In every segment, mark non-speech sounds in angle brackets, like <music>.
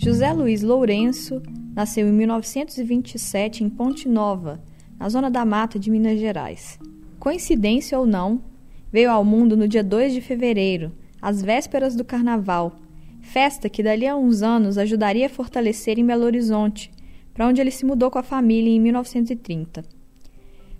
José Luiz Lourenço nasceu em 1927 em Ponte Nova, na zona da Mata de Minas Gerais. Coincidência ou não, veio ao mundo no dia 2 de fevereiro, às vésperas do Carnaval, festa que dali a uns anos ajudaria a fortalecer em Belo Horizonte, para onde ele se mudou com a família em 1930.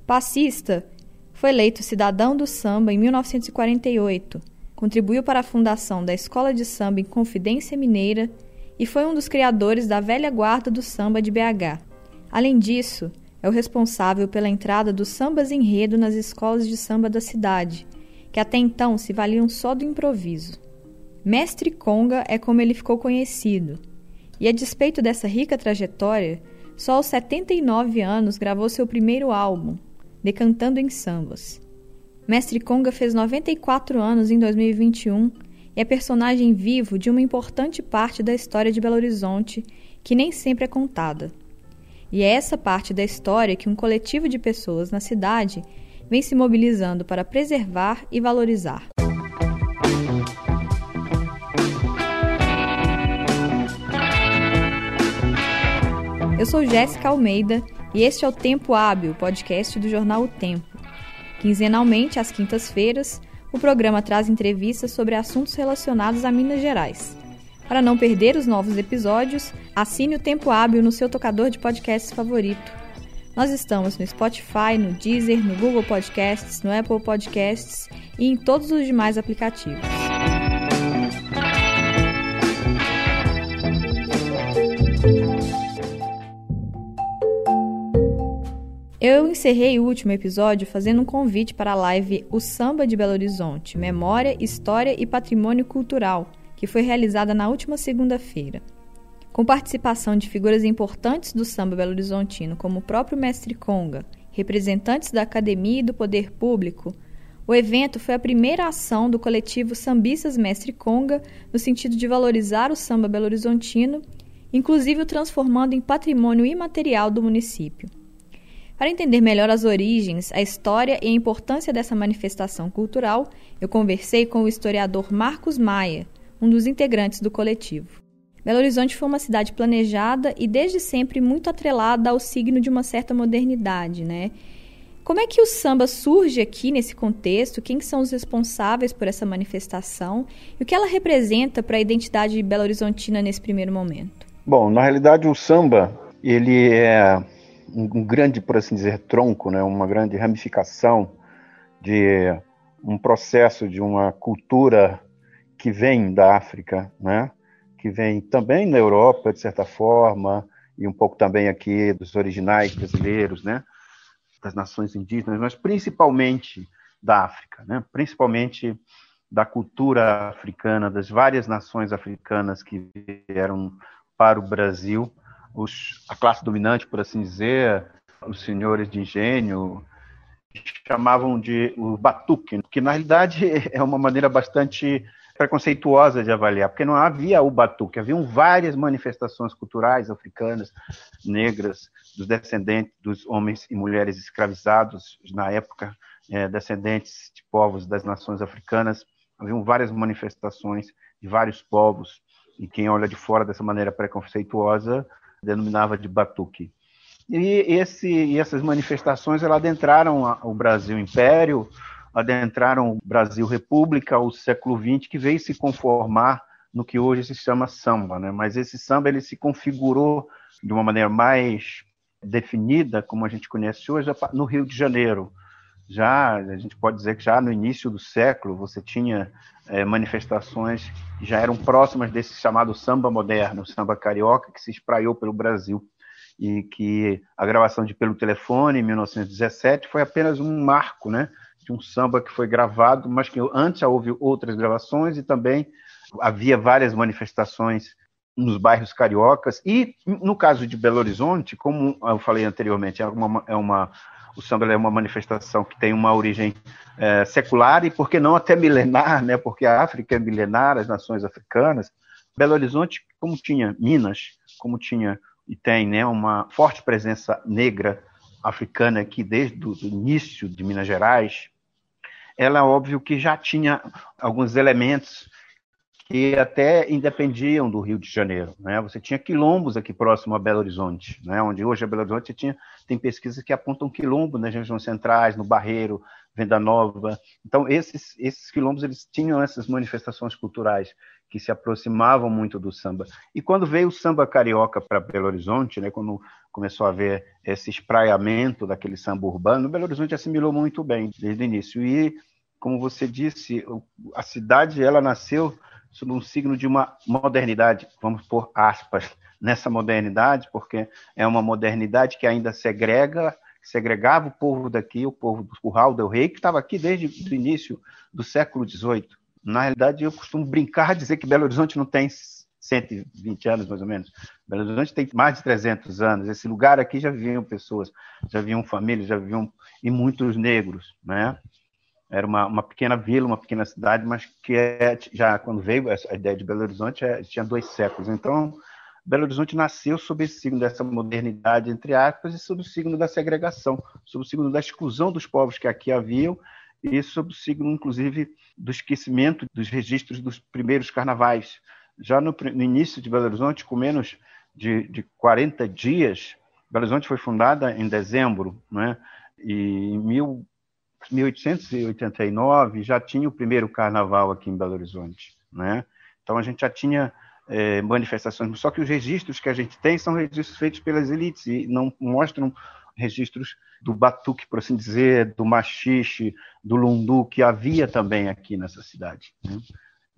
Passista, foi eleito cidadão do samba em 1948, contribuiu para a fundação da Escola de Samba em Confidência Mineira e foi um dos criadores da velha guarda do samba de BH. Além disso, é o responsável pela entrada dos sambas enredo nas escolas de samba da cidade, que até então se valiam só do improviso. Mestre Conga é como ele ficou conhecido, e a despeito dessa rica trajetória, só aos 79 anos gravou seu primeiro álbum, Decantando em Sambas. Mestre Conga fez 94 anos em 2021 e é personagem vivo de uma importante parte da história de Belo Horizonte que nem sempre é contada. E é essa parte da história que um coletivo de pessoas na cidade vem se mobilizando para preservar e valorizar. Eu sou Jéssica Almeida e este é o Tempo Hábil, podcast do jornal O Tempo. Quinzenalmente, às quintas-feiras, o programa traz entrevistas sobre assuntos relacionados a Minas Gerais. Para não perder os novos episódios, assine o Tempo Hábil no seu tocador de podcasts favorito. Nós estamos no Spotify, no Deezer, no Google Podcasts, no Apple Podcasts e em todos os demais aplicativos. Eu encerrei o último episódio fazendo um convite para a live O Samba de Belo Horizonte Memória, História e Patrimônio Cultural, que foi realizada na última segunda-feira. Com participação de figuras importantes do samba belo-horizontino, como o próprio Mestre Conga, representantes da academia e do poder público, o evento foi a primeira ação do coletivo Sambistas Mestre Conga no sentido de valorizar o samba belo-horizontino, inclusive o transformando em patrimônio imaterial do município. Para entender melhor as origens, a história e a importância dessa manifestação cultural, eu conversei com o historiador Marcos Maia, um dos integrantes do coletivo. Belo Horizonte foi uma cidade planejada e desde sempre muito atrelada ao signo de uma certa modernidade, né? Como é que o samba surge aqui nesse contexto? Quem são os responsáveis por essa manifestação? E o que ela representa para a identidade belo-horizontina nesse primeiro momento? Bom, na realidade o samba, ele é um, grande, por assim dizer, tronco, né, uma grande ramificação de um processo de uma cultura que vem da África, né, que vem também da Europa, de certa forma, e um pouco também aqui dos originais brasileiros, né, das nações indígenas, mas principalmente da África, né, principalmente da cultura africana, das várias nações africanas que vieram para o Brasil os, a classe dominante, por assim dizer, os senhores de engenho, chamavam de o batuque, que na realidade <laughs> é uma maneira bastante preconceituosa de avaliar, porque não havia o batuque, haviam várias manifestações culturais africanas, negras, dos descendentes dos homens e mulheres escravizados na época, é, descendentes de povos das nações africanas, haviam várias manifestações de vários povos, e quem olha de fora dessa maneira preconceituosa denominava de batuque. E, esse, e essas manifestações elas adentraram o Brasil Império, adentraram o Brasil República, o século XX, que veio se conformar no que hoje se chama samba, né? Mas esse samba ele se configurou de uma maneira mais definida, como a gente conhece hoje, no Rio de Janeiro. Já a gente pode dizer que já no início do século você tinha é, manifestações que já eram próximas desse chamado samba moderno, samba carioca, que se espraiou pelo Brasil e que a gravação de Pelo Telefone, em 1917, foi apenas um marco, né, de um samba que foi gravado, mas que antes já houve outras gravações e também havia várias manifestações nos bairros cariocas e, no caso de Belo Horizonte, como eu falei anteriormente, é uma, é uma o samba é uma manifestação que tem uma origem é, secular e, por que não, até milenar, né? porque a África é milenar, as nações africanas. Belo Horizonte, como tinha Minas, como tinha e tem né, uma forte presença negra africana aqui desde o início de Minas Gerais, ela, óbvio, que já tinha alguns elementos que até independiam do Rio de Janeiro. Né? Você tinha quilombos aqui próximo a Belo Horizonte, né? onde hoje é Belo Horizonte tinha, tem pesquisas que apontam quilombo nas regiões centrais, no Barreiro, Venda Nova. Então, esses, esses quilombos eles tinham essas manifestações culturais que se aproximavam muito do samba. E quando veio o samba carioca para Belo Horizonte, né, quando começou a haver esse espraiamento daquele samba urbano, Belo Horizonte assimilou muito bem desde o início. E, como você disse, a cidade ela nasceu sob um signo de uma modernidade, vamos pôr aspas <laughs> nessa modernidade, porque é uma modernidade que ainda segrega, segregava o povo daqui, o povo do Curral del Rei, que estava aqui desde o início do século XVIII. Na realidade, eu costumo brincar dizer que Belo Horizonte não tem 120 anos, mais ou menos. Belo Horizonte tem mais de 300 anos. Esse lugar aqui já viviam pessoas, já viviam famílias, já viviam e muitos negros, né? Era uma, uma pequena vila, uma pequena cidade, mas que é, já quando veio a ideia de Belo Horizonte é, tinha dois séculos. Então, Belo Horizonte nasceu sob esse signo dessa modernidade, entre aspas, e sob o signo da segregação, sob o signo da exclusão dos povos que aqui haviam e sob o signo, inclusive, do esquecimento dos registros dos primeiros carnavais. Já no, no início de Belo Horizonte, com menos de, de 40 dias, Belo Horizonte foi fundada em dezembro, né? e em mil, 1889 já tinha o primeiro carnaval aqui em Belo Horizonte, né? Então a gente já tinha é, manifestações, só que os registros que a gente tem são registros feitos pelas elites e não mostram registros do batuque, por assim dizer, do machixe, do lundu, que havia também aqui nessa cidade. Né?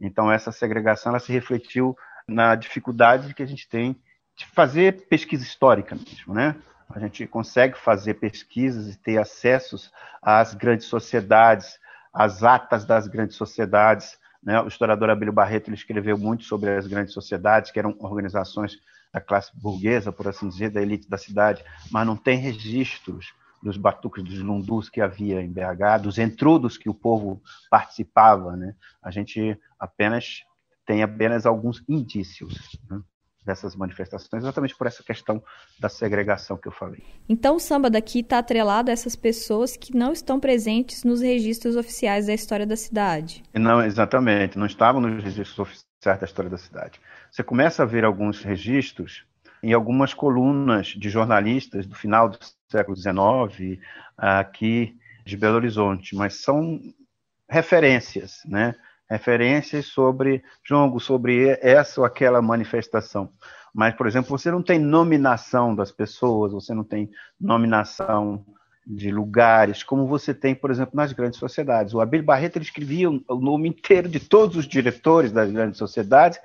Então essa segregação ela se refletiu na dificuldade que a gente tem de fazer pesquisa histórica mesmo, né? A gente consegue fazer pesquisas e ter acessos às grandes sociedades, às atas das grandes sociedades. Né? O historiador Abílio Barreto ele escreveu muito sobre as grandes sociedades, que eram organizações da classe burguesa, por assim dizer, da elite da cidade, mas não tem registros dos batuques, dos lundus que havia em BH, dos entrudos que o povo participava. Né? A gente apenas tem apenas alguns indícios. Né? Dessas manifestações, exatamente por essa questão da segregação que eu falei. Então o samba daqui está atrelado a essas pessoas que não estão presentes nos registros oficiais da história da cidade. Não, exatamente, não estavam nos registros oficiais da história da cidade. Você começa a ver alguns registros em algumas colunas de jornalistas do final do século XIX aqui de Belo Horizonte, mas são referências, né? Referências sobre jongo, sobre essa ou aquela manifestação. Mas, por exemplo, você não tem nominação das pessoas, você não tem nominação de lugares, como você tem, por exemplo, nas grandes sociedades. O Abel Barreto ele escrevia o nome inteiro de todos os diretores das grandes sociedades,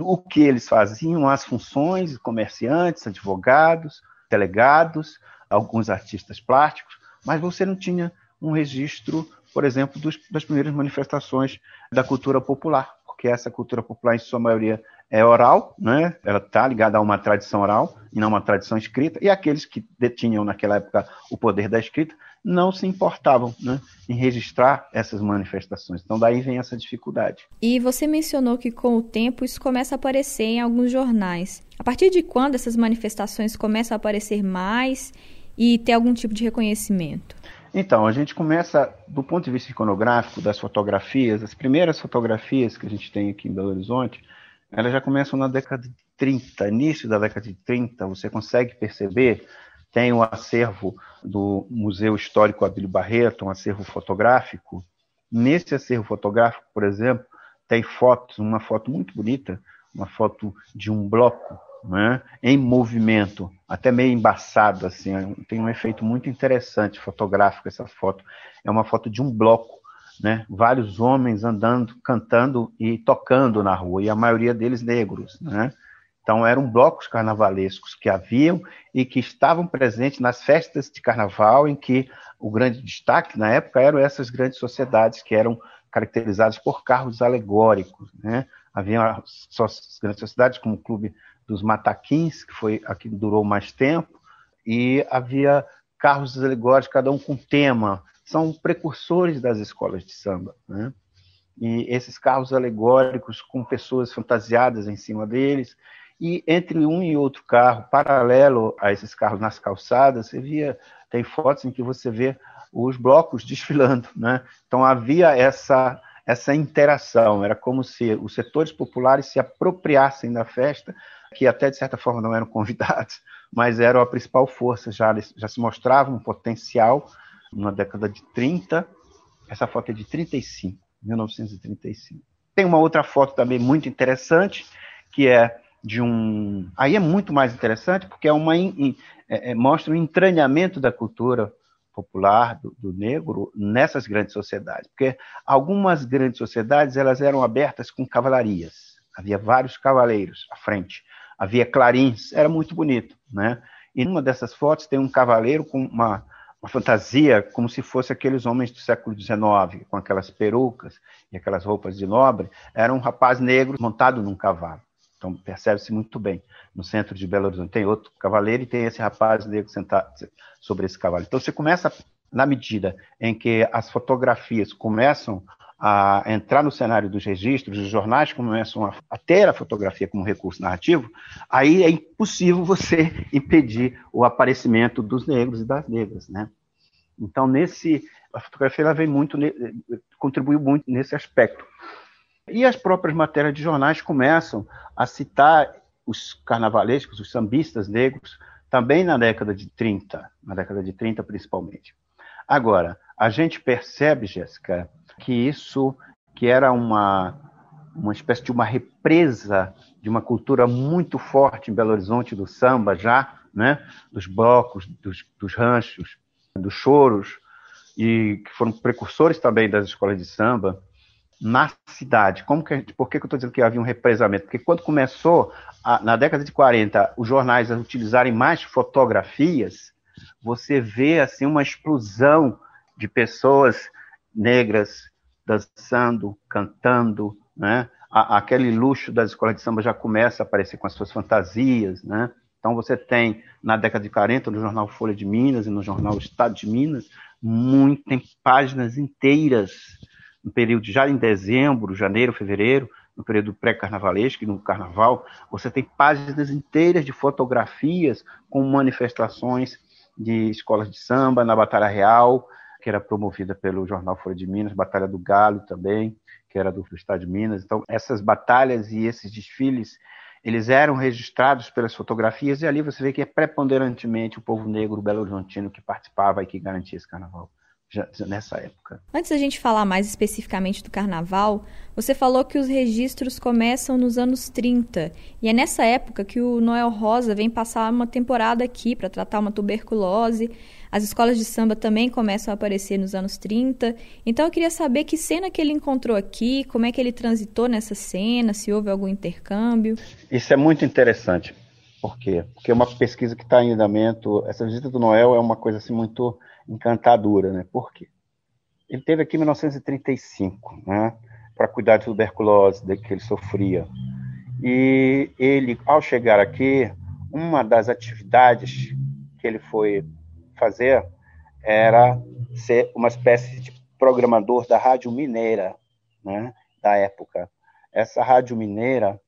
o que eles faziam, as funções, comerciantes, advogados, delegados, alguns artistas plásticos, mas você não tinha um registro por exemplo, dos, das primeiras manifestações da cultura popular, porque essa cultura popular, em sua maioria, é oral, né? ela está ligada a uma tradição oral e não uma tradição escrita, e aqueles que detinham naquela época o poder da escrita não se importavam né, em registrar essas manifestações. Então, daí vem essa dificuldade. E você mencionou que, com o tempo, isso começa a aparecer em alguns jornais. A partir de quando essas manifestações começam a aparecer mais e ter algum tipo de reconhecimento? Então, a gente começa, do ponto de vista iconográfico, das fotografias, as primeiras fotografias que a gente tem aqui em Belo Horizonte, elas já começam na década de 30, início da década de 30, você consegue perceber, tem o acervo do Museu Histórico Abílio Barreto, um acervo fotográfico. Nesse acervo fotográfico, por exemplo, tem fotos, uma foto muito bonita, uma foto de um bloco né, em movimento, até meio embaçado, assim, tem um efeito muito interessante fotográfico essa foto. É uma foto de um bloco, né, vários homens andando, cantando e tocando na rua, e a maioria deles negros, né? Então eram blocos carnavalescos que haviam e que estavam presentes nas festas de carnaval, em que o grande destaque na época eram essas grandes sociedades que eram caracterizadas por carros alegóricos, né? Havia grandes sociedades como o Clube dos Mataquins, que foi a que durou mais tempo, e havia carros alegóricos, cada um com tema. São precursores das escolas de samba. Né? E esses carros alegóricos com pessoas fantasiadas em cima deles, e entre um e outro carro, paralelo a esses carros nas calçadas, você via, tem fotos em que você vê os blocos <laughs> desfilando, né? Então havia essa essa interação. Era como se os setores populares se apropriassem da festa, que até de certa forma não eram convidados, <laughs> mas eram a principal força. Já, já se mostrava um potencial na década de 30. Essa foto é de 35, 1935. Tem uma outra foto também muito interessante, que é de um. Aí é muito mais interessante, porque é uma é, é, mostra o um entranhamento da cultura popular do, do, negro nessas grandes sociedades, porque algumas grandes sociedades elas eram abertas com cavalarias, havia vários cavaleiros à frente, havia clarins, era muito bonito, né? E numa dessas fotos tem um cavaleiro com uma, uma fantasia como se fosse aqueles homens do século XIX, com aquelas perucas e aquelas roupas de nobre, era um rapaz negro montado num cavalo. Então percebe-se muito bem. No centro de Belo Horizonte tem outro cavaleiro e tem esse rapaz negro sentado sobre esse cavalo. Então você começa, na medida em que as fotografias começam a entrar no cenário dos registros, os jornais começam a, a ter a fotografia como recurso narrativo, aí é impossível você <laughs> impedir o aparecimento dos negros e das negras, né? Então nesse a fotografia ela vem muito contribuiu muito nesse aspecto. E as próprias matérias de jornais começam a citar os carnavalescos, os sambistas negros, também na década de 30, na década de 30 principalmente. Agora, a gente percebe, Jéssica, que isso que era uma uma espécie de uma represa de uma cultura muito forte em Belo Horizonte do samba já, né, dos blocos, dos, dos ranchos, dos choros e que foram precursores também das escolas de samba na cidade. Como que, por que, eu estou dizendo que havia um represamento? Porque quando começou, a, na década de 40, os jornais a utilizarem mais fotografias, você vê assim uma explosão de pessoas negras dançando, cantando, né? aquele luxo das escolas de samba já começa a aparecer com as suas fantasias, né? Então você tem na década de 40 no jornal Folha de Minas e no jornal Estado de Minas, muito, tem páginas inteiras no período já em dezembro, janeiro, fevereiro, no período pré-carnavalesco e no carnaval, você tem páginas inteiras de fotografias com manifestações de escolas de samba na Batalha Real, que era promovida pelo jornal Folha de Minas, Batalha do Galo também, que era do, do Estado de Minas. Então, essas batalhas e esses desfiles, eles eram registrados pelas fotografias, e ali você vê que é preponderantemente o povo negro belo-horizontino que participava e que garantia esse carnaval já, nessa época. Antes da gente falar mais especificamente do carnaval, você falou que os registros começam nos anos 30 e é nessa época que o Noel Rosa vem passar uma temporada aqui para tratar uma tuberculose. As escolas de samba também começam a aparecer nos anos 30. Então eu queria saber que cena que ele encontrou aqui, como é que ele transitou nessa cena, se houve algum intercâmbio. Isso é muito interessante. Por quê? Porque é uma pesquisa que está em andamento. Essa visita do Noel é uma coisa assim muito encantadora, né? Por quê? Ele teve aqui em 1935, né? Para cuidar de tuberculose, de que ele sofria. E ele, ao chegar aqui, uma das atividades que ele foi fazer era ser uma espécie de programador da Rádio Mineira, né? Da época. Essa Rádio Mineira,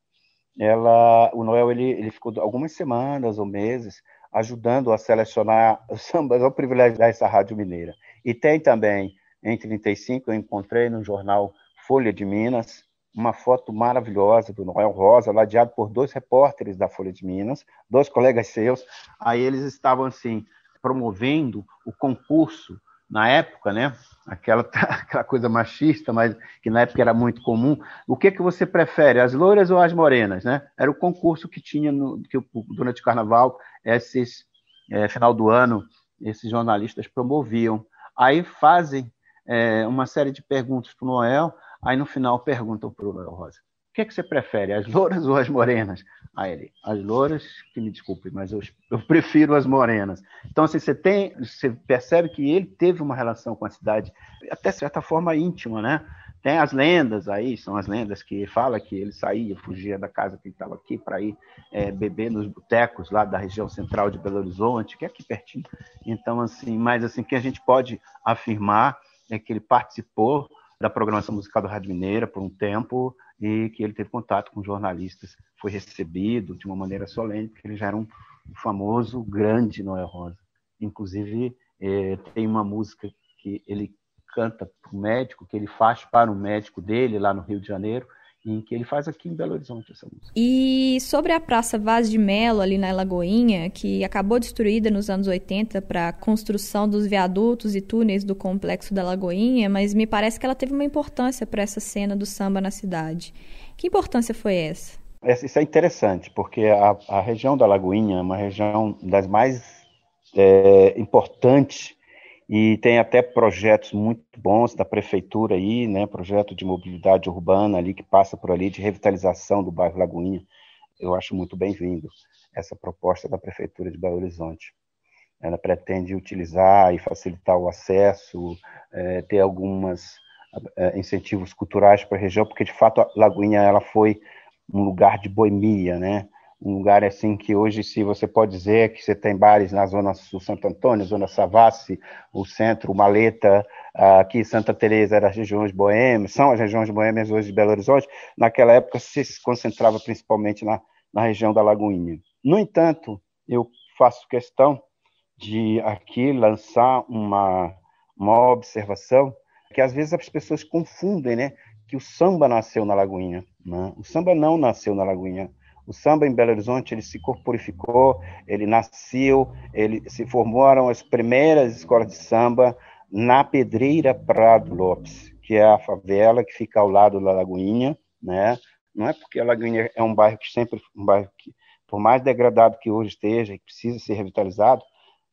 ela, o Noel ele, ele ficou algumas semanas ou meses ajudando a selecionar os sambas, ao privilégio dessa Rádio Mineira. E tem também, em 35, eu encontrei no jornal Folha de Minas, uma foto maravilhosa do Noel Rosa, ladeado por dois repórteres da Folha de Minas, dois colegas seus. Aí eles estavam, assim, promovendo o concurso na época, né? Aquela, <laughs> aquela coisa machista, mas que na época era muito comum. O que que você prefere, as loiras ou as morenas, né? Era o concurso que tinha no, que durante o Carnaval esses é, final do ano esses jornalistas promoviam. Aí fazem é, uma série de perguntas para o Noel, aí no final perguntam para o Noel Rosa: o que, é que você prefere, as louras ou as morenas? Aí ele, as louras, que me desculpe, mas eu, eu prefiro as morenas. Então, assim, você tem, você percebe que ele teve uma relação com a cidade, até certa forma íntima, né? Tem as lendas aí, são as lendas que fala que ele saía, fugia da casa que estava aqui para ir é, beber nos botecos lá da região central de Belo Horizonte, que é aqui pertinho. Então, assim, mas assim, que a gente pode afirmar é que ele participou da programação musical da Rádio Mineira por um tempo e que ele teve contato com jornalistas, foi recebido de uma maneira solene, porque ele já era um famoso grande Noel Rosa. Inclusive, é, tem uma música que ele canta para o médico, que ele faz para o médico dele lá no Rio de Janeiro, em que ele faz aqui em Belo Horizonte essa música. E sobre a Praça Vaz de Melo, ali na Lagoinha, que acabou destruída nos anos 80 para a construção dos viadutos e túneis do complexo da Lagoinha, mas me parece que ela teve uma importância para essa cena do samba na cidade. Que importância foi essa? Isso é interessante, porque a, a região da Lagoinha é uma região das mais é, importantes e tem até projetos muito bons da prefeitura aí, né, projeto de mobilidade urbana ali que passa por ali de revitalização do bairro Lagoinha. Eu acho muito bem-vindo essa proposta da prefeitura de Belo Horizonte. Ela pretende utilizar e facilitar o acesso, é, ter alguns é, incentivos culturais para a região, porque de fato a Lagoinha ela foi um lugar de boemia, né? Um lugar assim que hoje, se você pode dizer que você tem bares na zona sul Santo Antônio, zona Savassi, o centro, Maleta, aqui Santa Teresa eram as regiões boêmias, são as regiões boêmias hoje de Belo Horizonte, naquela época se concentrava principalmente na, na região da Lagoinha. No entanto, eu faço questão de aqui lançar uma, uma observação que às vezes as pessoas confundem, né, que o samba nasceu na Lagoinha. Né? O samba não nasceu na Lagoinha. O samba em Belo Horizonte ele se corporificou, ele nasceu, ele se formaram as primeiras escolas de samba na Pedreira Prado Lopes, que é a favela que fica ao lado da Lagoinha, né? Não é porque a Lagoinha é um bairro que sempre um bairro que por mais degradado que hoje esteja e precisa ser revitalizado,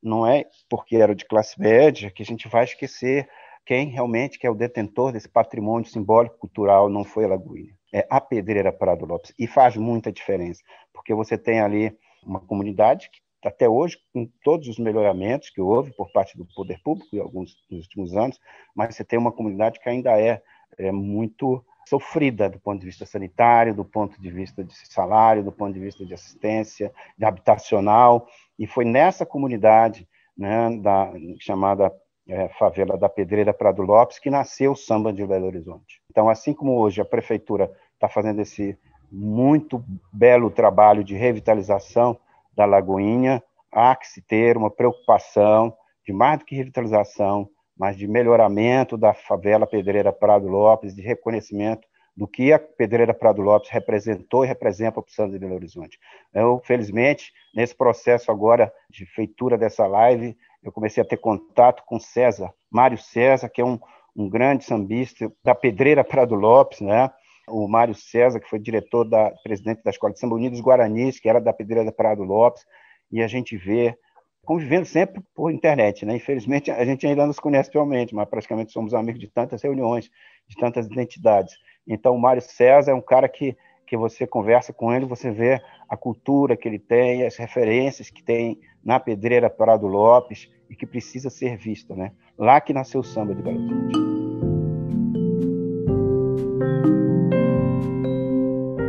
não é porque era de classe média que a gente vai esquecer quem realmente que é o detentor desse patrimônio simbólico cultural não foi a Lagoinha é a Pedreira Prado Lopes. E faz muita diferença, porque você tem ali uma comunidade que até hoje, com todos os melhoramentos que houve por parte do poder público em alguns nos últimos anos, mas você tem uma comunidade que ainda é, é muito sofrida do ponto de vista sanitário, do ponto de vista de salário, do ponto de vista de assistência, de habitacional, e foi nessa comunidade, né, da chamada é, favela da Pedreira Prado Lopes, que nasceu o samba de Belo Horizonte. Então, assim como hoje a prefeitura está fazendo esse muito belo trabalho de revitalização da Lagoinha, há que se ter uma preocupação de mais do que revitalização, mas de melhoramento da favela Pedreira Prado Lopes, de reconhecimento do que a Pedreira Prado Lopes representou e representa para o Santos de Belo Horizonte. Eu, felizmente, nesse processo agora de feitura dessa live, eu comecei a ter contato com César, Mário César, que é um, um grande sambista da Pedreira Prado Lopes, né? O Mário César, que foi diretor da presidente da Escola de Samba Unidos Guaranis, que era da Pedreira Prado Lopes, e a gente vê convivendo sempre por internet, né? Infelizmente a gente ainda não se conhece pessoalmente, mas praticamente somos amigos de tantas reuniões, de tantas identidades. Então o Mário César é um cara que que você conversa com ele, você vê a cultura que ele tem, as referências que tem na Pedreira Prado Lopes e que precisa ser vista, né? Lá que nasceu o samba de Belo Horizonte.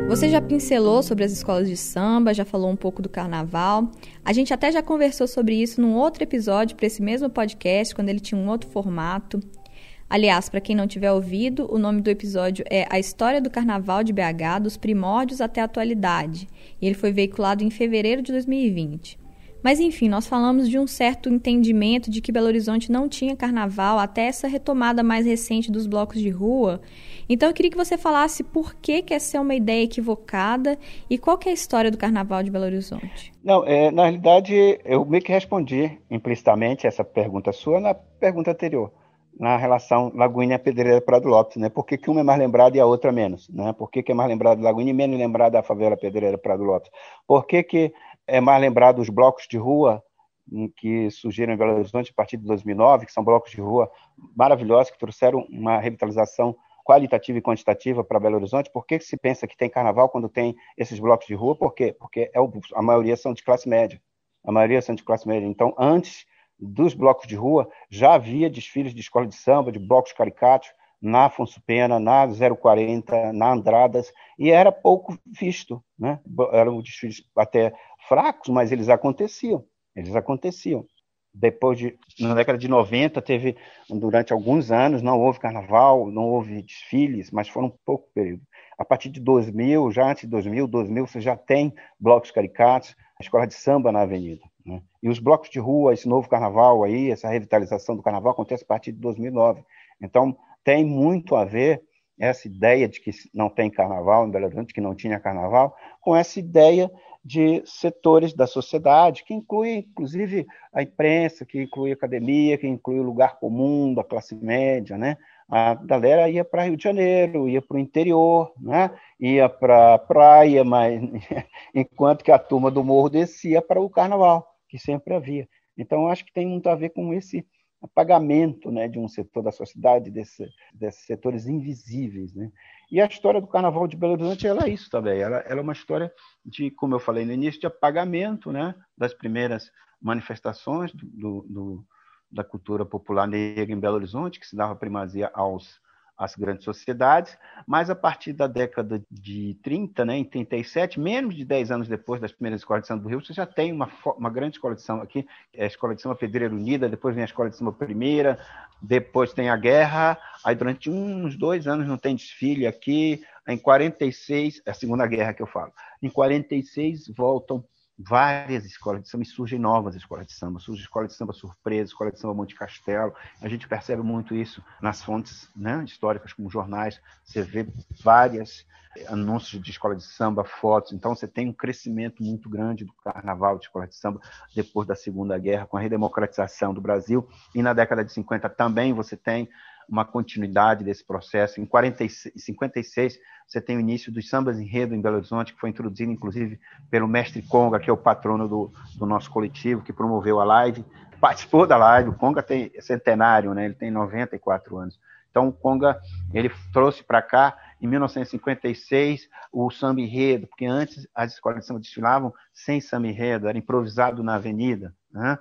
Você já pincelou sobre as escolas de samba, já falou um pouco do carnaval. A gente até já conversou sobre isso num outro episódio para esse mesmo podcast, quando ele tinha um outro formato. Aliás, para quem não tiver ouvido, o nome do episódio é A História do Carnaval de BH, dos primórdios até a atualidade, e ele foi veiculado em fevereiro de 2020. Mas enfim, nós falamos de um certo entendimento de que Belo Horizonte não tinha carnaval até essa retomada mais recente dos blocos de rua. Então eu queria que você falasse por que, que essa é uma ideia equivocada e qual é a história do carnaval de Belo Horizonte. Não, é, na realidade eu meio que respondi implicitamente essa pergunta sua na pergunta anterior na relação Lagoinha Pedreira Prado Lopes, né? Por que, que uma é mais lembrada e a outra menos, né? Por que, que é mais lembrado Lagoinha e menos lembrado a favela Pedreira Prado Lopes? Por que, que é mais lembrado os blocos de rua que surgiram em Belo Horizonte a partir de 2009, que são blocos de rua maravilhosos que trouxeram uma revitalização qualitativa e quantitativa para Belo Horizonte. Por que se pensa que tem carnaval quando tem esses blocos de rua? Por quê? Porque é o, a maioria são de classe média. A maioria são de classe média. Então, antes dos blocos de rua, já havia desfiles de escola de samba, de blocos caricatos, na Afonso Pena, na 040, na Andradas, e era pouco visto. Né? Eram desfiles até fracos, mas eles aconteciam. Eles aconteciam. Depois de, na década de 90, teve, durante alguns anos, não houve carnaval, não houve desfiles, mas foram um pouco período. A partir de 2000, já antes de 2000, 2000, você já tem blocos caricatos, escola de samba na avenida. Né? E os blocos de rua, esse novo carnaval aí, essa revitalização do carnaval acontece a partir de 2009. Então, tem muito a ver essa ideia de que não tem carnaval em Belo Horizonte, que não tinha carnaval, com essa ideia de setores da sociedade, que inclui, inclusive, a imprensa, que inclui a academia, que inclui o lugar comum da classe média, né? A galera ia para Rio de Janeiro, ia para o interior, né? ia para a praia, mas <laughs> enquanto que a turma do morro descia para o carnaval, que sempre havia. Então, acho que tem muito a ver com esse apagamento né, de um setor da sociedade, desse, desses setores invisíveis. Né? E a história do Carnaval de Belo Horizonte ela é isso também. Ela, ela, é uma história de, como eu falei no início, de apagamento né, das primeiras manifestações do, do, do, da cultura popular negra em Belo Horizonte, que se dava primazia aos as grandes sociedades, mas a partir da década de 30, né, em 37, menos de 10 anos depois das primeiras escolas de samba do Rio, você já tem uma, uma grande escola de samba aqui, é a Escola de Samba Pedreira Unida, depois vem a Escola de Samba Primeira, depois tem a guerra, aí durante uns dois anos não tem desfile aqui, em 46, é a Segunda Guerra que eu falo, em 46 voltam várias escolas de samba e surgem novas escolas de samba. Surge escola de samba surpresa, escola de samba Monte Castelo. A gente percebe muito isso nas fontes né, históricas, como jornais. Você vê várias eh, anúncios de escola de samba, fotos. Então, você tem um crescimento muito grande do carnaval de escola de samba depois da Segunda Guerra, com a redemocratização do Brasil. E na década de 50 também você tem uma continuidade desse processo. Em 46, 56, você tem o início dos sambas enredo em Belo Horizonte, que foi introduzido, inclusive, pelo mestre Conga, que é o patrono do, do nosso coletivo, que promoveu a live, <laughs> participou da live. O Conga tem é centenário, né? ele tem 94 anos. Então, o Conga ele trouxe para cá, em 1956, o samba enredo, porque antes as escolas de samba desfilavam sem samba enredo, era improvisado na avenida. Né?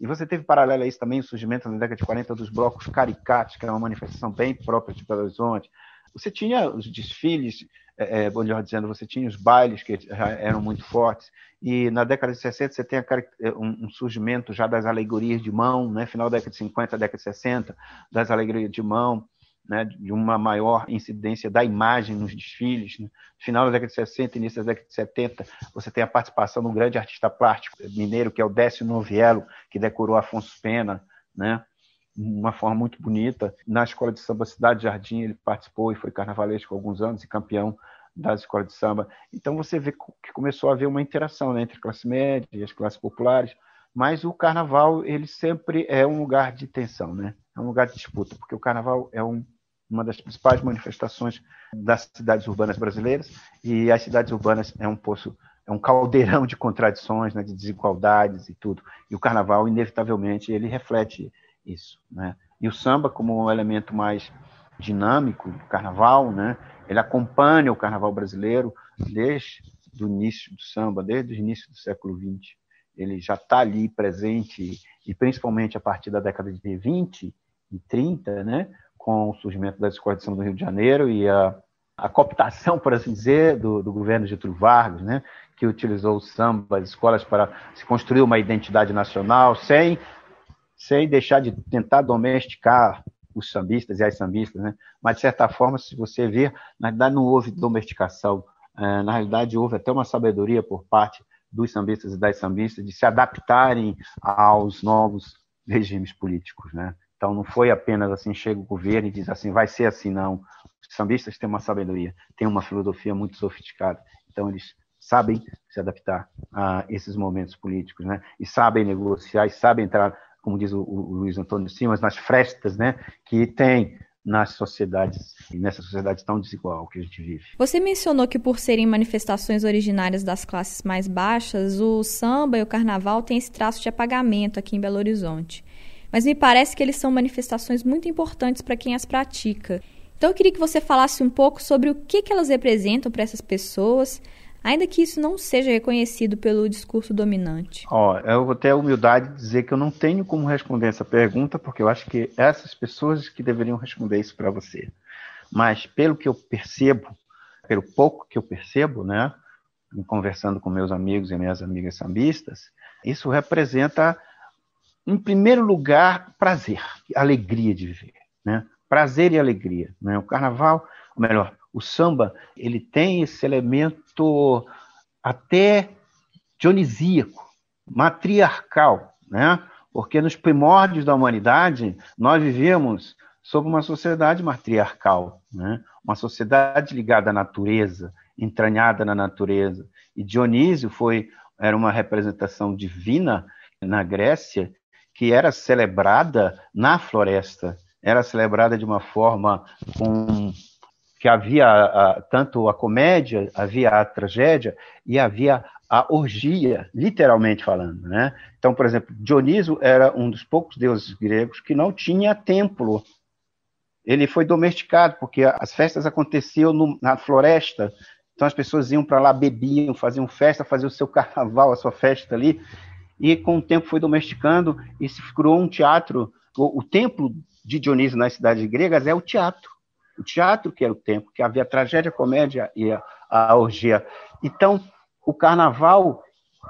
E você teve paralelo a isso também o surgimento na década de 40 dos blocos caricatos, que era uma manifestação bem própria de Belo Horizonte. Você tinha os desfiles, é, é melhor dizendo, você tinha os bailes que eram muito fortes. E na década de 60 você tem é, um, surgimento já das alegorias de mão, né? final da década de 50, década de 60, das alegorias de mão né, de uma maior incidência da imagem nos desfiles. Né? Final da década de 60, início da década de 70, você tem a participação um grande artista plástico mineiro, que é o Décio Noviello, que decorou Afonso Pena, né? uma forma muito bonita. Na Escola de Samba Cidade Jardim, ele participou e foi carnavalesco há alguns anos e campeão das escolas de samba. Então você vê que começou a haver uma interação né, entre a classe média e as classes populares, mas o carnaval ele sempre é um lugar de tensão, né? É um lugar de disputa, porque o carnaval é um uma das principais manifestações das cidades urbanas brasileiras, e as cidades urbanas é um poço, é um caldeirão de contradições, né, de desigualdades e tudo. E o carnaval, inevitavelmente, ele reflete isso. Né? E o samba, como um elemento mais dinâmico do carnaval, né, ele acompanha o carnaval brasileiro desde o início do samba, desde o início do século XX. Ele já está ali presente, e principalmente a partir da década de 20 e 30, né, com o surgimento da escola de samba do Rio de Janeiro e a, a cooptação, por assim dizer, do, do governo Getúlio Vargas, né, que utilizou o samba, as escolas para se construir uma identidade nacional, sem, sem deixar de tentar domesticar os sambistas e as sambistas, né? Mas de certa forma, se você ver, na realidade não houve domesticação, é, na realidade houve até uma sabedoria por parte dos sambistas e das sambistas de se adaptarem aos novos regimes políticos, né? Então não foi apenas assim, chega o governo e diz assim, vai ser assim, não. Os sambistas têm uma sabedoria, têm uma filosofia muito sofisticada. Então eles sabem se adaptar a esses momentos políticos, né? E sabem negociar, e sabem entrar, como diz o, Luiz Antônio Simas, nas frestas, né? Que tem nas sociedades, nessa sociedade tão desigual que a gente vive. Você mencionou que por serem manifestações originárias das classes mais baixas, o samba e o carnaval têm esse traço de apagamento aqui em Belo Horizonte mas me parece que eles são manifestações muito importantes para quem as pratica. Então eu queria que você falasse um pouco sobre o que, que elas representam para essas pessoas, ainda que isso não seja reconhecido pelo discurso dominante. Ó, eu vou ter a humildade de dizer que eu não tenho como responder essa pergunta, porque eu acho que essas pessoas que deveriam responder isso para você. Mas pelo que eu percebo, pelo pouco que eu percebo, né, conversando com meus amigos e minhas amigas sambistas, isso representa em primeiro lugar, prazer, alegria de viver, né? Prazer e alegria, né? O carnaval, ou melhor, o samba, ele tem esse elemento até dionisíaco, matriarcal, né? Porque nos primórdios da humanidade nós vivemos sobre uma sociedade matriarcal, né? uma sociedade ligada à natureza, entranhada na natureza. E Dionísio foi era uma representação divina na Grécia que era celebrada na floresta, era celebrada de uma forma com que havia a, tanto a comédia, havia a tragédia e havia a orgia, literalmente falando, né? Então, por exemplo, Dioniso era um dos poucos deuses gregos que não tinha templo. Ele foi domesticado porque as festas aconteciam no, na floresta. Então as pessoas iam para lá, bebiam, faziam festa, faziam o seu <laughs> carnaval, a sua festa ali. E com o tempo foi domesticando e se criou um teatro. O, o templo de Dionísio nas cidades gregas é o teatro. O teatro que era o templo, que havia tragédia, comédia e a, a orgia. Então, o carnaval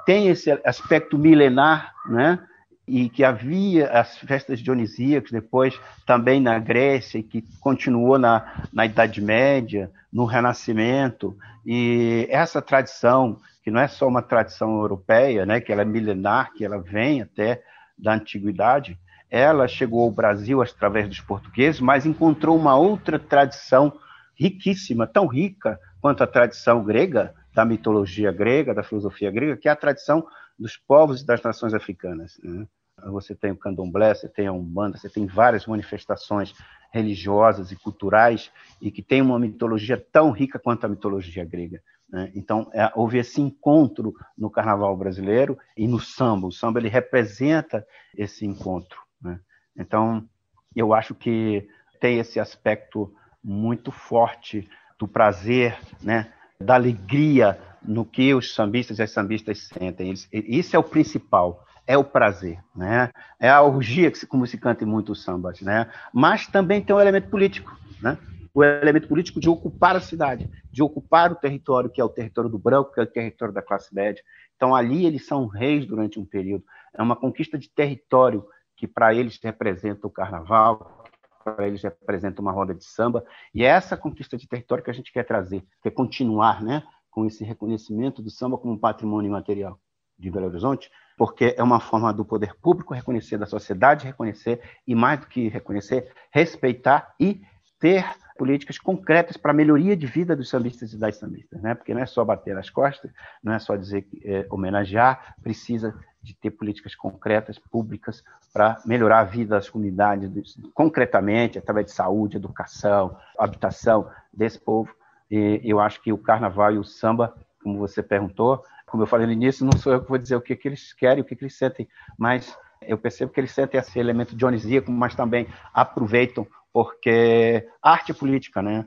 tem esse aspecto milenar, né? e que havia as festas dionisíacas depois também na Grécia, que continuou na, na Idade Média, no Renascimento, e essa tradição, que não é só uma tradição europeia, né, que ela é milenar, que ela vem até da antiguidade, ela chegou ao Brasil através dos portugueses, mas encontrou uma outra tradição riquíssima, tão rica quanto a tradição grega, da mitologia grega, da filosofia grega, que é a tradição dos povos e das nações africanas. Né? Você tem o candomblé, você tem a umbanda, você tem várias manifestações religiosas e culturais e que tem uma mitologia tão rica quanto a mitologia grega. Né? Então, é, houve esse encontro no carnaval brasileiro e no samba. O samba ele representa esse encontro. Né? Então, eu acho que tem esse aspecto muito forte do prazer, né? da alegria no que os sambistas e as sambistas sentem. Eles, isso é o principal, é o prazer, né? É a orgia, que, como se canta em muitos sambas, né? Mas também tem um elemento político, né? O elemento político de ocupar a cidade, de ocupar o território, que é o território do branco, que é o território da classe média. Então, ali eles são reis durante um período. É uma conquista de território que, para eles, representa o carnaval, para eles representa uma roda de samba. E é essa conquista de território que a gente quer trazer, quer continuar né, com esse reconhecimento do samba como patrimônio imaterial de Belo Horizonte, porque é uma forma do poder público reconhecer, da sociedade reconhecer, e mais do que reconhecer, respeitar e ter políticas concretas para a melhoria de vida dos sambistas e das sambistas, né? Porque não é só bater nas costas, não é só dizer que é, homenagear, precisa de ter políticas concretas, públicas, para melhorar a vida das comunidades, concretamente, através de saúde, educação, habitação desse povo. E eu acho que o carnaval e o samba, como você perguntou, como eu falei no início, não sou eu que vou dizer o que, que eles querem, o que, que eles sentem, mas eu percebo que eles sentem esse elemento dionisíaco, mas também aproveitam, porque arte é política, né?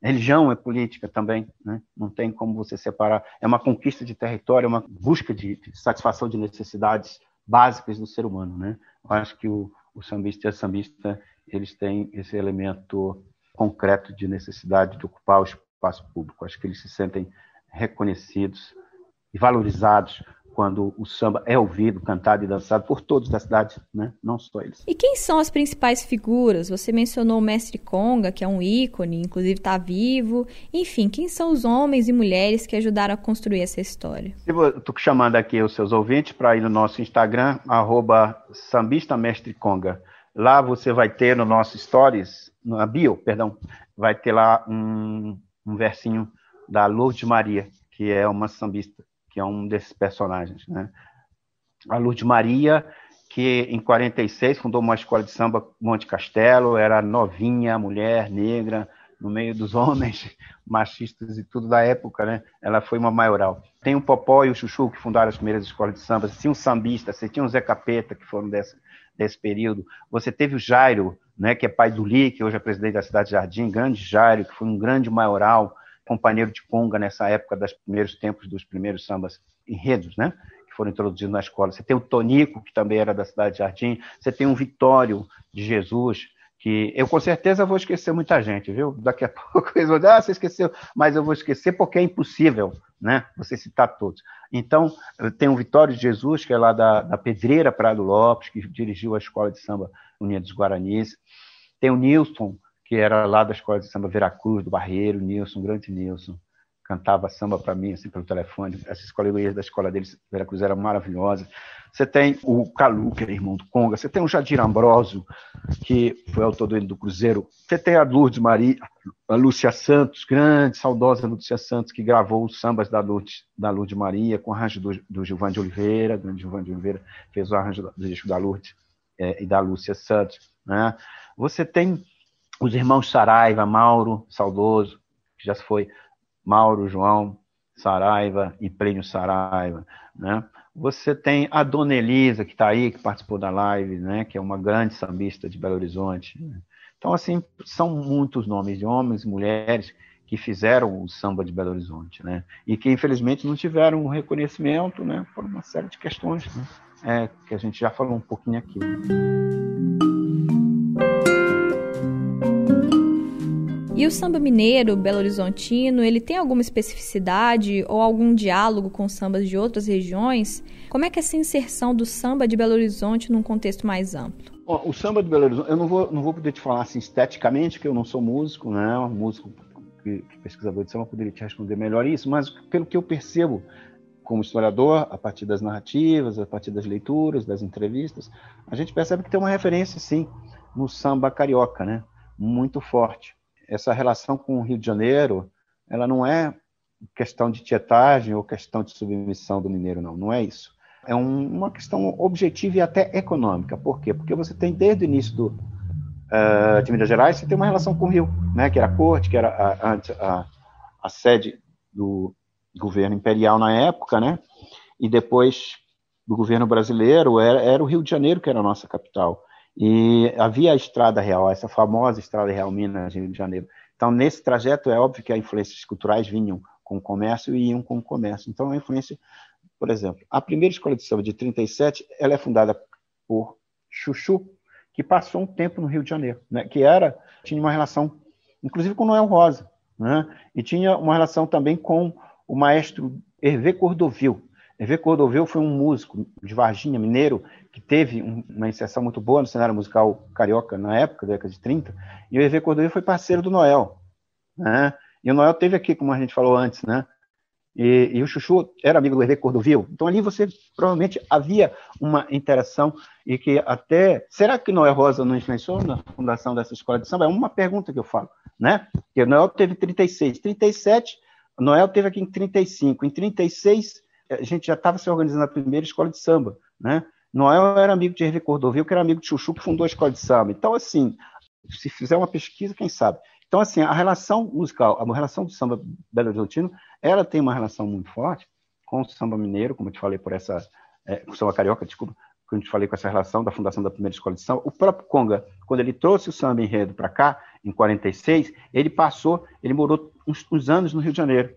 Religião é política também, né? não tem como você separar. É uma conquista de território, é uma busca de, satisfação de necessidades básicas do ser humano. Né? Eu acho que o, o sambista e a sambista eles têm esse elemento concreto de necessidade de ocupar o espaço público. Acho que eles se sentem reconhecidos e valorizados quando o samba é ouvido, cantado e dançado por todos da cidade, né? não só eles. E quem são as principais figuras? Você mencionou o mestre Conga, que é um ícone, inclusive está vivo. Enfim, quem são os homens e mulheres que ajudaram a construir essa história? Estou chamando aqui os seus ouvintes para ir no nosso Instagram, arroba sambistamestreconga. Lá você vai ter no nosso Stories, na bio, perdão, vai ter lá um, um versinho da Lourdes Maria, que é uma sambista que é um desses personagens. Né? A Lourdes Maria, que em 46 fundou uma escola de samba Monte Castelo, era novinha, mulher, negra, no meio dos <laughs> homens machistas e tudo da época, né? Ela foi uma maioral. Tem o Popó e o Chuchu que fundaram as primeiras escolas de samba. Você tinha um sambista, você tinha o Zé Capeta que foram desse, desse período. Você teve o Jairo, né? Que é pai do Li, que hoje é presidente da cidade de Jardim, grande Jairo, que foi um grande maioral companheiro de conga nessa época dos primeiros tempos dos primeiros sambas enredos, né? Que foram introduzidos na escola. Você tem o Tonico, que também era da cidade de Jardim. Você tem o Vitório de Jesus, que eu com certeza vou esquecer muita gente, viu? Daqui a <laughs> pouco eles vão dizer, ah, você esqueceu, mas eu vou esquecer porque é impossível, né? Você citar todos. Então, tem o Vitório de Jesus, que é lá da, da Pedreira Prado Lopes, que dirigiu a escola de samba Unidos dos Guaranis. Tem o Nilson, que era lá da escola de samba Veracruz, do Barreiro, Nilson, grande Nilson, cantava samba para mim, assim, pelo telefone. Essas colegas da escola deles, Veracruz, era maravilhosa. Você tem o Calu, que era irmão do Conga. Você tem o Jadir Ambrosio, que foi autor do Cruzeiro. Você tem a Lourdes Maria, a Lúcia Santos, grande, saudosa Lúcia Santos, que gravou os sambas da Lourdes, da Lourdes Maria, com arranjo do, do Gilvan de Oliveira. O Gilvan de Oliveira fez o arranjo do disco da Lourdes é, e da Lúcia Santos. Né? Você tem os irmãos Saraiva, Mauro, saudoso, que já foi Mauro, João, Saraiva e Plínio Saraiva, né? Você tem a Dona Elisa, que está aí, que participou da live, né? Que é uma grande sambista de Belo Horizonte. Né? Então, assim, são muitos nomes de homens e mulheres que fizeram o samba de Belo Horizonte, né? E que, infelizmente, não tiveram um reconhecimento, né? Por uma série de questões, né? É, que a gente já falou um pouquinho aqui. Né? E o samba mineiro, belo horizontino, ele tem alguma especificidade ou algum diálogo com sambas de outras regiões? Como é que é essa inserção do samba de Belo Horizonte num contexto mais amplo? O samba de Belo Horizonte, eu não vou, não vou poder te falar assim esteticamente, porque eu não sou músico, né? Um músico que, que pesquisador de samba poderia te responder melhor isso, mas pelo que eu percebo como historiador, a partir das narrativas, a partir das leituras, das entrevistas, a gente percebe que tem uma referência, sim, no samba carioca, né? Muito forte essa relação com o Rio de Janeiro, ela não é questão de tietagem ou questão de submissão do mineiro, não. Não é isso. É um, uma questão objetiva e até econômica. Por quê? Porque você tem, desde o início do, uh, de Minas Gerais, você tem uma relação com o Rio, né? que era a corte, que era a, a, a sede do governo imperial na época, né? e depois do governo brasileiro, era, era o Rio de Janeiro que era a nossa capital. E havia a Estrada Real, essa famosa Estrada Real Minas Rio de Janeiro. Então, nesse trajeto, é óbvio que as influências culturais vinham com o comércio e iam com o comércio. Então, a influência, por exemplo, a primeira escola de samba de 37, ela é fundada por Chuchu, que passou um tempo no Rio de Janeiro, né? que era tinha uma relação, inclusive com Noel Rosa, né? e tinha uma relação também com o maestro Hervé Cordovil, Hervé Cordovil foi um músico de Varginha, mineiro, que teve uma inserção muito boa no cenário musical carioca na época, década de 30, e o Hervé Cordovil foi parceiro do Noel. Né? E o Noel teve aqui, como a gente falou antes, né? E, e, o Chuchu era amigo do Hervé Cordovil. Então ali você provavelmente havia uma interação e que até será que Noel Rosa não influenciou na fundação dessa escola de samba? É uma pergunta que eu falo, né? Porque Noel teve 36, 37, Noel teve aqui em 35, em 36 a gente já estava se organizando a primeira escola de samba, né? Noel era amigo de Hervé Cordovil, que era amigo de Chuchu, que fundou a escola de samba. Então, assim, se fizer uma pesquisa, quem sabe? Então, assim, a relação musical, a relação do samba Belo Horizontino, ela tem uma relação muito forte com o samba mineiro, como eu te falei por essa, é, com o samba carioca, desculpa, como eu te falei com essa relação da fundação da primeira escola de samba. O próprio Conga, quando ele trouxe o samba enredo para cá, em 46, ele passou, ele morou uns, uns anos no Rio de Janeiro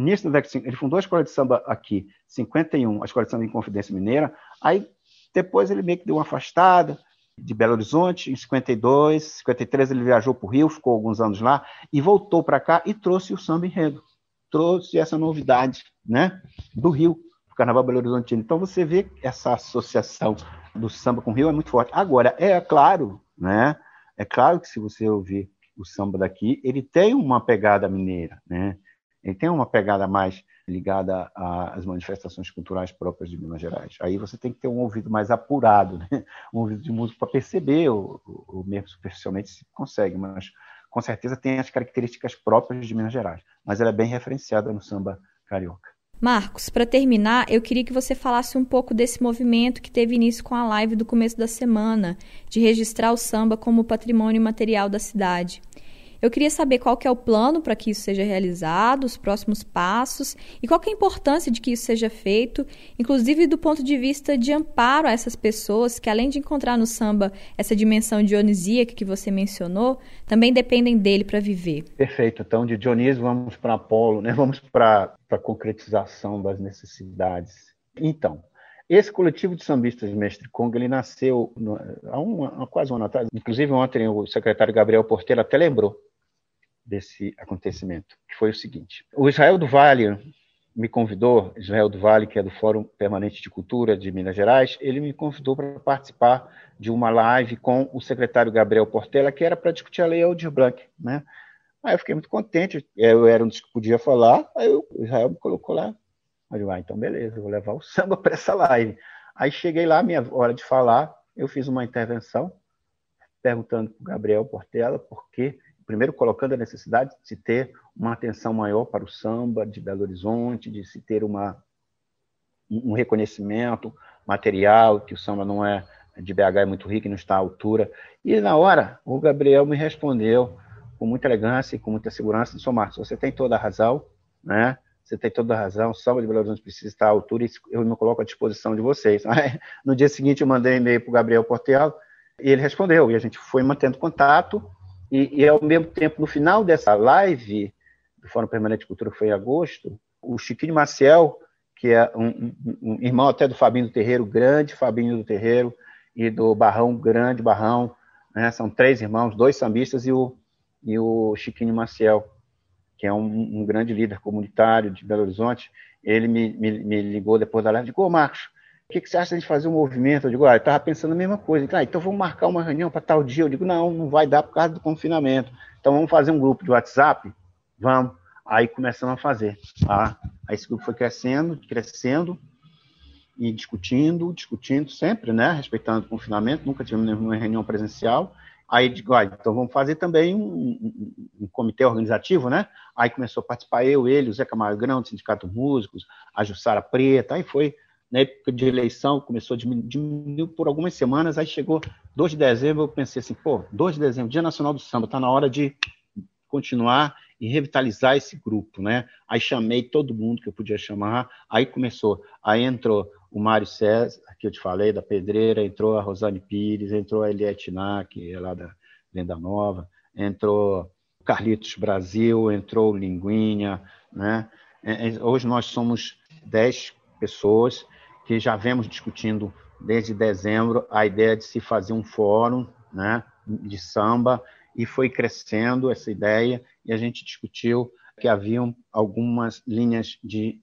início da década ele fundou a escola de samba aqui, 51, a escola de samba em Confidência Mineira. Aí depois ele meio que deu uma afastada de Belo Horizonte, em 52, 53 ele viajou para o Rio, ficou alguns anos lá e voltou para cá e trouxe o samba enredo. Trouxe essa novidade, né, do Rio, do Carnaval Belo Horizontino. Então você vê essa associação do samba com o Rio é muito forte. Agora, é claro, né? É claro que se você ouvir o samba daqui, ele tem uma pegada mineira, né? Ele tem uma pegada mais ligada às manifestações culturais próprias de Minas Gerais. Aí você tem que ter um ouvido mais apurado, né? <laughs> um ouvido de músico para perceber, ou mesmo superficialmente se consegue, mas com certeza tem as características próprias de Minas Gerais. Mas ela é bem referenciada no samba carioca. Marcos, para terminar, eu queria que você falasse um pouco desse movimento que teve início com a live do começo da semana, de registrar o samba como patrimônio material da cidade. Eu queria saber qual que é o plano para que isso seja realizado, os próximos passos e qual que é a importância de que isso seja feito, inclusive do ponto de vista de amparo a essas pessoas que, além de encontrar no samba essa dimensão dionisíaca que você mencionou, também dependem dele para viver. Perfeito. Então, de Dionísio, vamos para Apolo, né? vamos para a concretização das necessidades. Então, esse coletivo de sambistas Mestre Conga, ele nasceu no, há, um, há quase um ano atrás. Inclusive, ontem o secretário Gabriel Porteira até lembrou desse acontecimento, que foi o seguinte: o Israel do Vale me convidou, Israel do Vale, que é do Fórum Permanente de Cultura de Minas Gerais, ele me convidou para participar de uma live com o secretário Gabriel Portela, que era para discutir a Lei Aldir Blanc, né? Aí eu fiquei muito contente, eu era um dos que podia falar, aí o Israel me colocou lá. Aí eu, ah, então beleza, vou levar o <laughs> samba para essa live. Aí cheguei lá, minha hora de falar, eu fiz uma intervenção, perguntando para o Gabriel Portela por quê, primeiro colocando a necessidade de se ter uma atenção maior para o samba de Belo Horizonte, de se ter uma, um reconhecimento material, que o samba não é de BH é muito rico e não está à altura. E na hora, o Gabriel me respondeu com muita elegância e com muita segurança, disse, Marcos, você tem toda a razão, né? Você tem toda a razão, o samba de Belo Horizonte precisa estar à altura e eu me coloco à disposição de vocês. <laughs> No dia seguinte, eu mandei um e-mail para o Gabriel Portela e ele respondeu, e a gente foi mantendo contato, e, e, ao mesmo tempo, no final dessa live do Fórum Permanente de Cultura, que foi em agosto, o Chiquinho Maciel, que é um, um, um irmão até do Fabinho do Terreiro, grande Fabinho do Terreiro, e do Barrão, grande Barrão, né? são três irmãos, dois sambistas e o, e o Chiquinho Maciel, que é um, um grande líder comunitário de Belo Horizonte, ele me, me, me ligou depois da live e disse, ô Marcos, o que, que, você acha de fazer um movimento? Eu digo, ah, eu estava pensando a mesma coisa. ah, então vamos marcar uma reunião para tal dia. Eu digo, não, não vai dar por causa do confinamento. Então vamos fazer um grupo de WhatsApp? Vamos. Aí começamos a fazer. Tá? Aí esse grupo foi crescendo, crescendo, e discutindo, discutindo sempre, né, respeitando o confinamento, nunca tivemos nenhuma reunião presencial. Aí digo, ah, então vamos fazer também um, um, um, comitê organizativo, né? Aí começou a participar eu, ele, o Zé Camargão, do Sindicato Músicos, a Jussara Preta, aí foi na época de eleição, começou a diminuir, diminuiu por algumas semanas, aí chegou 2 de dezembro, eu pensei assim, pô, 2 de dezembro, Dia Nacional do Samba, tá na hora de continuar e revitalizar esse grupo, né? Aí chamei todo mundo que eu podia chamar, aí começou, aí entrou o Mário César, que eu te falei, da Pedreira, entrou a Rosane Pires, entrou a Eliette Ná, que é lá da Venda Nova, entrou o Carlitos Brasil, entrou o Linguinha, né? É, é, hoje nós somos 10 pessoas que já vemos discutindo desde dezembro a ideia de se fazer um fórum né, de samba e foi crescendo essa ideia e a gente discutiu que haviam algumas linhas de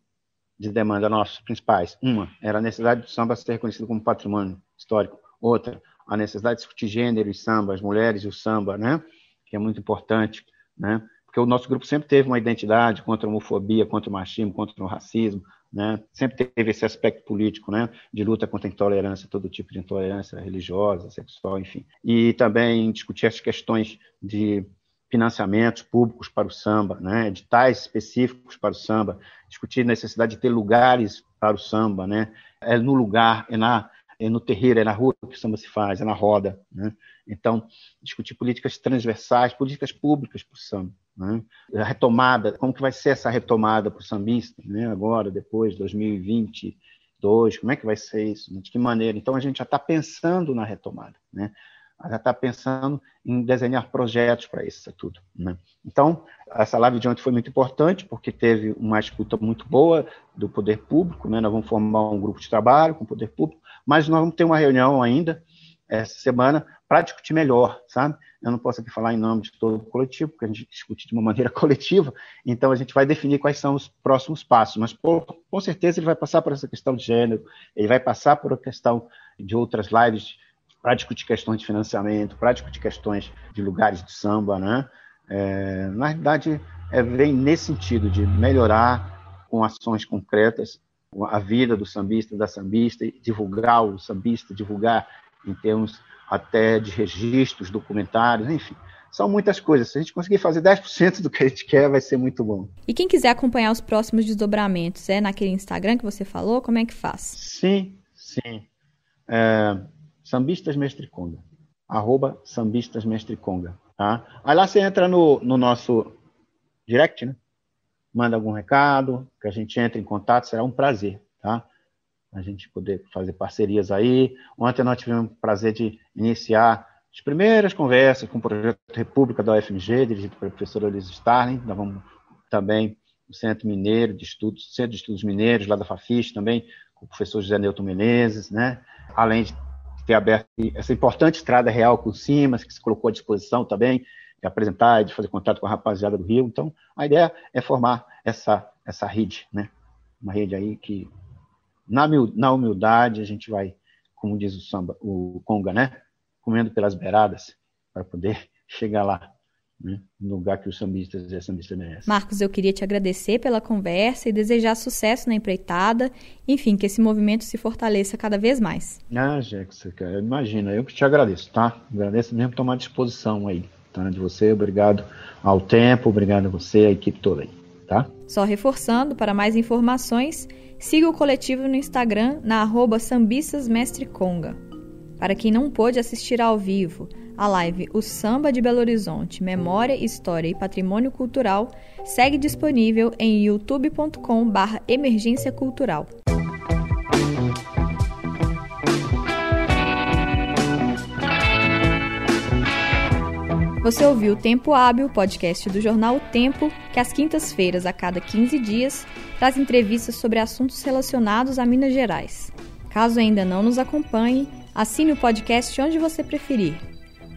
de demanda nossas principais. Uma era a necessidade do samba ser reconhecido como patrimônio histórico. Outra, a necessidade de discutir gênero e samba, as mulheres e o samba, né? Que é muito importante, né? Porque o nosso grupo sempre teve uma identidade contra a homofobia, contra o machismo, contra o racismo, né? Sempre teve esse aspecto político, né? De luta contra a intolerância, todo tipo de intolerância religiosa, sexual, enfim. E também discutir as questões de financiamentos públicos para o samba, né, editais específicos para o samba, discutir a necessidade de ter lugares para o samba, né, é no lugar, é, na, é no terreiro, é na rua que o samba se faz, é na roda, né, então discutir políticas transversais, políticas públicas para o samba, né, a retomada, como que vai ser essa retomada para o sambista, né, agora, depois de 2022, como é que vai ser isso, de que maneira, então a gente já está pensando na retomada, né, já está pensando em desenhar projetos para isso tudo. Né? Então, essa live de ontem foi muito importante, porque teve uma escuta muito boa do poder público, né? nós vamos formar um grupo de trabalho com o poder público, mas nós vamos ter uma reunião ainda, essa semana, para discutir melhor, sabe? Eu não posso aqui falar em nome de todo o coletivo, porque a gente discute de uma <laughs> maneira coletiva, então a gente vai definir quais são os próximos passos, mas por, com certeza ele vai passar por essa questão de gênero, ele vai passar por a questão de outras lives para discutir questões de financiamento, para discutir questões de lugares de samba, né? É, na realidade, é, vem nesse sentido de melhorar com ações concretas a vida do sambista, da sambista, divulgar o sambista, divulgar em termos até de registros, documentários, enfim. São muitas coisas. Se a gente conseguir fazer 10% do que a gente quer, vai ser muito bom. E quem quiser acompanhar os próximos desdobramentos, é naquele Instagram que você falou? Como é que faz? Sim, sim. É, Sambistas Mestre Conga. Arroba Sambistas Mestre Conga. Tá? Aí lá você entra no, no nosso direct, né? Manda algum recado, que a gente entre em contato, será um prazer, tá? A gente poder fazer parcerias aí. Ontem nós tivemos o prazer de iniciar as primeiras conversas com o projeto República da UFMG, dirigido pela professora Liz Starling. Nós vamos também o Centro Mineiro de Estudos, Centro de Estudos Mineiros, lá da Fafis também, com o professor José Newton Menezes, né? Além de ter aberto essa importante estrada real com o Simas, que se colocou à disposição também, de apresentar, de fazer contato com a rapaziada do Rio. Então, a ideia é formar essa, essa rede, né? Uma rede aí que, na, na humildade, a gente vai, como diz o samba, o Conga, né? Comendo pelas beiradas, para poder <laughs> chegar lá. né, no lugar que os sambistas e as sambistas merecem. Marcos, eu queria te agradecer pela conversa e desejar sucesso na empreitada, enfim, que esse movimento se fortaleça cada vez mais. Ah, Jéssica, imagina, eu que te agradeço, tá? Agradeço mesmo tomar disposição aí, tá? De você, obrigado ao tempo, obrigado a você, a equipe toda aí, tá? Só reforçando, para mais informações, siga o coletivo no Instagram na arroba sambistasmestreconga. Para quem não pôde assistir ao vivo, a live O Samba de Belo Horizonte, Memória, História e Patrimônio Cultural segue disponível em youtube.com/barra emergência cultural. Você ouviu o Tempo Hábil, podcast do jornal O Tempo, que às quintas-feiras, a cada 15 dias, traz entrevistas sobre assuntos relacionados a Minas Gerais. Caso ainda não nos acompanhe, assine o podcast onde você preferir.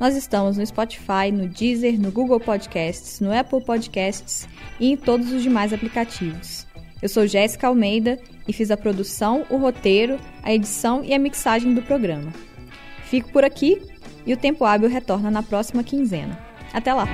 Nós estamos no Spotify, no Deezer, no Google Podcasts, no Apple Podcasts e em todos os demais aplicativos. Eu sou Jéssica Almeida e fiz a produção, o roteiro, a edição e a mixagem do programa. Fico por aqui e o tempo hábil retorna na próxima quinzena. Até lá!